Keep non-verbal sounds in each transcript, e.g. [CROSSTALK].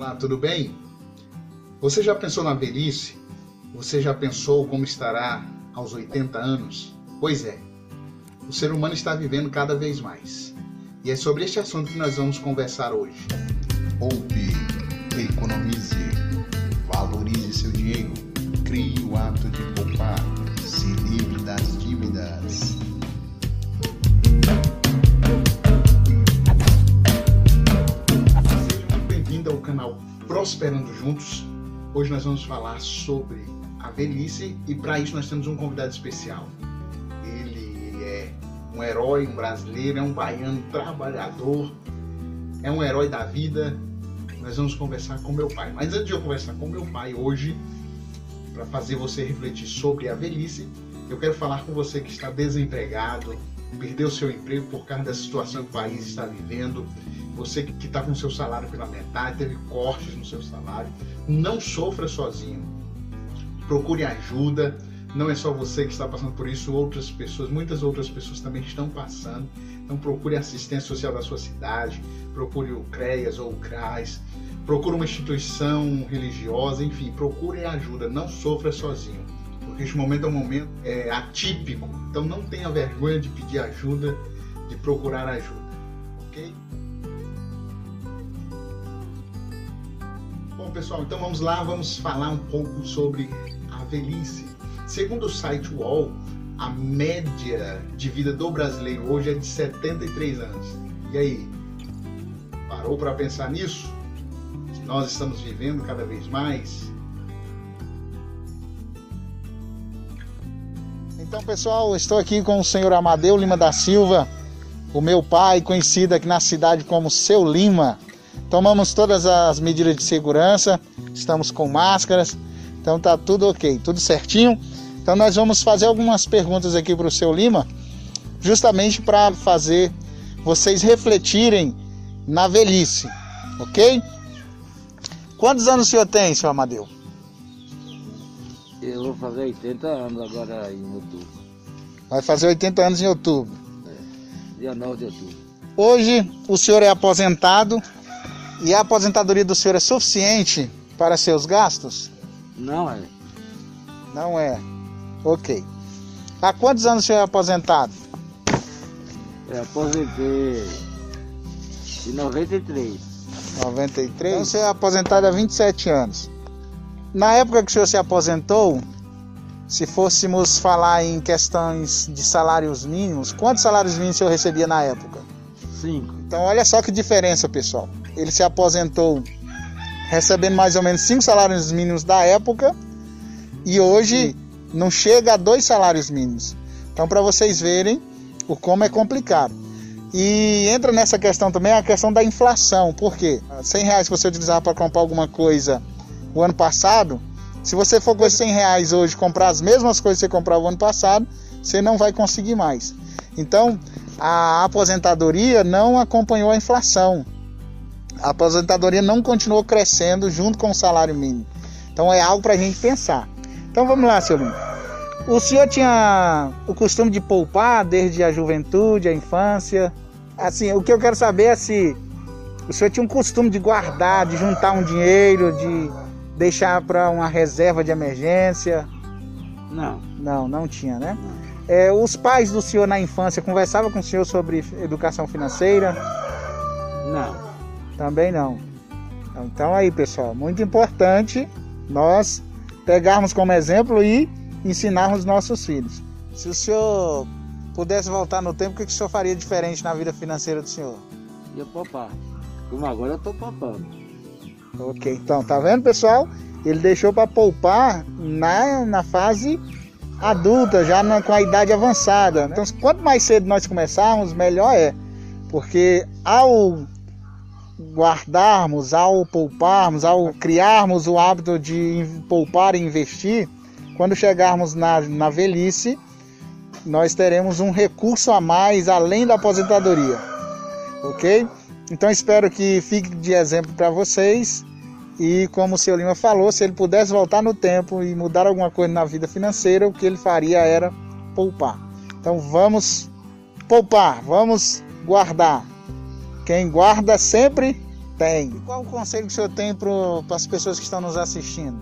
Olá, tudo bem? Você já pensou na velhice? Você já pensou como estará aos 80 anos? Pois é, o ser humano está vivendo cada vez mais. E é sobre este assunto que nós vamos conversar hoje. Poupe, economize, valorize seu dinheiro, crie o hábito de Hoje nós vamos falar sobre a velhice e para isso nós temos um convidado especial. Ele é um herói, um brasileiro, é um baiano trabalhador, é um herói da vida. Nós vamos conversar com meu pai. Mas antes de eu conversar com meu pai hoje, para fazer você refletir sobre a velhice, eu quero falar com você que está desempregado, perdeu seu emprego por causa da situação que o país está vivendo, você que está com seu salário pela metade, teve cortes no seu salário, não sofra sozinho. Procure ajuda. Não é só você que está passando por isso, outras pessoas, muitas outras pessoas também estão passando. Então procure a assistência social da sua cidade, procure o CREAS ou o CRAS, procure uma instituição religiosa, enfim, procure ajuda, não sofra sozinho. Porque este momento é um momento é, atípico, então não tenha vergonha de pedir ajuda, de procurar ajuda, ok? Bom, pessoal, então vamos lá, vamos falar um pouco sobre a velhice. Segundo o site UOL, a média de vida do brasileiro hoje é de 73 anos. E aí? Parou para pensar nisso? Nós estamos vivendo cada vez mais? Então, pessoal, estou aqui com o senhor Amadeu Lima da Silva, o meu pai, conhecido aqui na cidade como Seu Lima. Tomamos todas as medidas de segurança, estamos com máscaras, então tá tudo ok, tudo certinho. Então nós vamos fazer algumas perguntas aqui para o seu Lima, justamente para fazer vocês refletirem na velhice, ok? Quantos anos o senhor tem, senhor Amadeu? Eu vou fazer 80 anos agora em outubro. Vai fazer 80 anos em outubro. Dia 9 de outubro. Hoje o senhor é aposentado e a aposentadoria do senhor é suficiente para seus gastos? Não é. Não é. Ok. Há quantos anos o senhor é aposentado? Eu aposentei em 93. 93? Então o senhor é aposentado há 27 anos. Na época que o senhor se aposentou, se fôssemos falar em questões de salários mínimos, quantos salários mínimos o senhor recebia na época? Cinco. Então olha só que diferença, pessoal. Ele se aposentou recebendo mais ou menos cinco salários mínimos da época e hoje não chega a dois salários mínimos. Então para vocês verem o como é complicado. E entra nessa questão também a questão da inflação. Por quê? 100 reais que você utilizava para comprar alguma coisa o ano passado, se você for com esses 100 reais hoje comprar as mesmas coisas que você comprava o ano passado, você não vai conseguir mais. Então, a aposentadoria não acompanhou a inflação. A aposentadoria não continuou crescendo junto com o salário mínimo. Então, é algo para a gente pensar. Então, vamos lá, seu Lima. O senhor tinha o costume de poupar desde a juventude, a infância? Assim, o que eu quero saber é se o senhor tinha um costume de guardar, de juntar um dinheiro, de deixar para uma reserva de emergência? Não. Não, não tinha, né? não. É, os pais do senhor na infância conversavam com o senhor sobre educação financeira? Não. Também não. Então aí, pessoal, muito importante nós pegarmos como exemplo e ensinarmos nossos filhos. Se o senhor pudesse voltar no tempo, o que o senhor faria diferente na vida financeira do senhor? Ia poupar. Como agora eu tô poupando. Ok, então tá vendo, pessoal? Ele deixou para poupar na, na fase adulta, já na, com a idade avançada. Então, quanto mais cedo nós começarmos, melhor é. Porque ao guardarmos, ao pouparmos, ao criarmos o hábito de poupar e investir, quando chegarmos na, na velhice, nós teremos um recurso a mais além da aposentadoria. Ok? Então espero que fique de exemplo para vocês. E como o seu Lima falou, se ele pudesse voltar no tempo e mudar alguma coisa na vida financeira, o que ele faria era poupar. Então vamos poupar, vamos guardar. Quem guarda sempre Tem. E qual o conselho que o senhor tem para as pessoas que estão nos assistindo?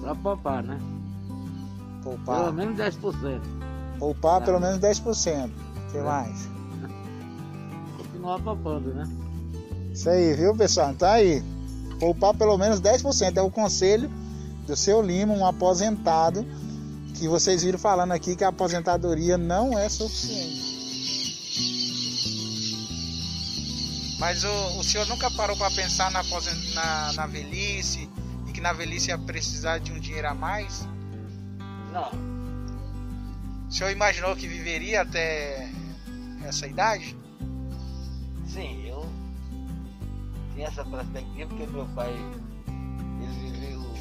Pra poupar, né? Poupar. Pelo menos 10%. Poupar Tá. pelo menos 10%. O que É. mais? [LAUGHS] Continuar poupando, né? Isso aí, viu, pessoal? Tá aí. Poupar pelo menos 10%. É o conselho do seu Lima, um aposentado, que vocês viram falando aqui que a aposentadoria não é suficiente. Mas o, o senhor nunca parou para pensar na, na, na velhice e que na velhice ia precisar de um dinheiro a mais? Não. O senhor imaginou que viveria até essa idade? Sim, eu tinha essa perspectiva porque meu pai ele viveu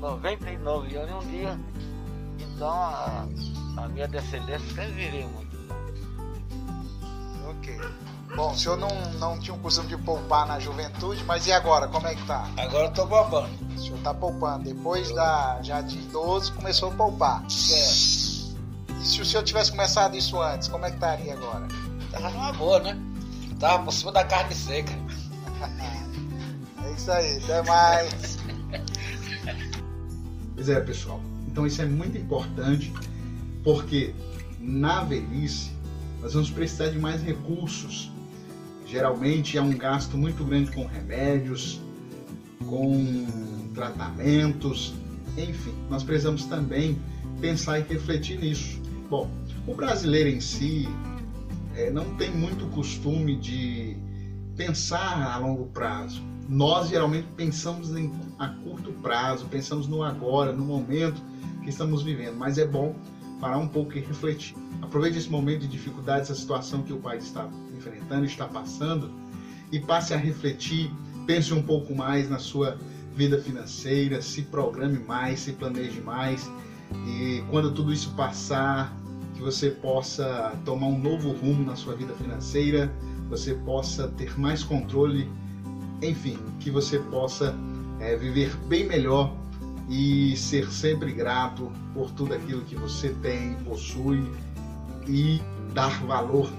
99 anos em um dia. Então a, a minha descendência sempre viveu muito. Ok. Bom, o senhor não, não tinha o costume de poupar na juventude, mas e agora? Como é que tá? Agora eu tô poupando. O senhor tá poupando. Depois da já de idoso começou a poupar. Certo. E se o senhor tivesse começado isso antes, como é que estaria agora? Tava numa boa, né? Tava por cima da carne seca. [LAUGHS] É isso aí, até mais. Pois é, pessoal. Então isso é muito importante porque na velhice nós vamos precisar de mais recursos. Geralmente é um gasto muito grande com remédios, com tratamentos, enfim, nós precisamos também pensar e refletir nisso. Bom, o brasileiro em si eh, não tem muito costume de pensar a longo prazo. Nós geralmente pensamos em, a curto prazo, pensamos no agora, no momento que estamos vivendo, mas é bom parar um pouco e refletir. Aproveite esse momento de dificuldade, essa situação que o país está enfrentando, está passando, e passe a refletir, pense um pouco mais na sua vida financeira, se programe mais, se planeje mais, e quando tudo isso passar, que você possa tomar um novo rumo na sua vida financeira, você possa ter mais controle, enfim, que você possa é, viver bem melhor e ser sempre grato por tudo aquilo que você tem, possui e dar valor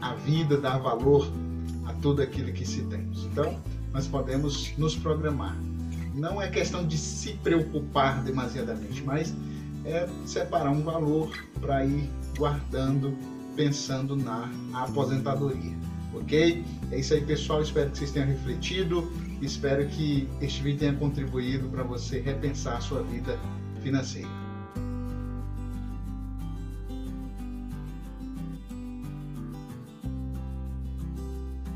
à vida, dar valor a tudo aquilo que se tem. Então, nós podemos nos programar. Não é questão de se preocupar demasiadamente, mas é separar um valor para ir guardando, pensando na aposentadoria. Ok? É isso aí, pessoal. Espero que vocês tenham refletido. Espero que este vídeo tenha contribuído para você repensar a sua vida financeira.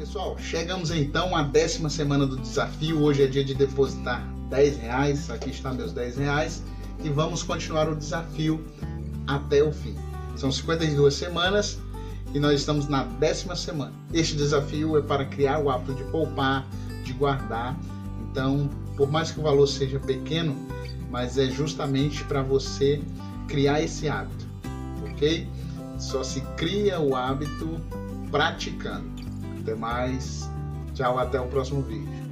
Pessoal, chegamos então à décima semana do desafio. Hoje é dia de depositar 10 reais. Aqui está meus 10 reais. E vamos continuar o desafio até o fim. São 52 semanas e nós estamos na décima semana. Este desafio é para criar o hábito de poupar, de guardar. Então, por mais que o valor seja pequeno, mas é justamente para você criar esse hábito, ok? Só se cria o hábito praticando. Até mais. Tchau, até o próximo vídeo.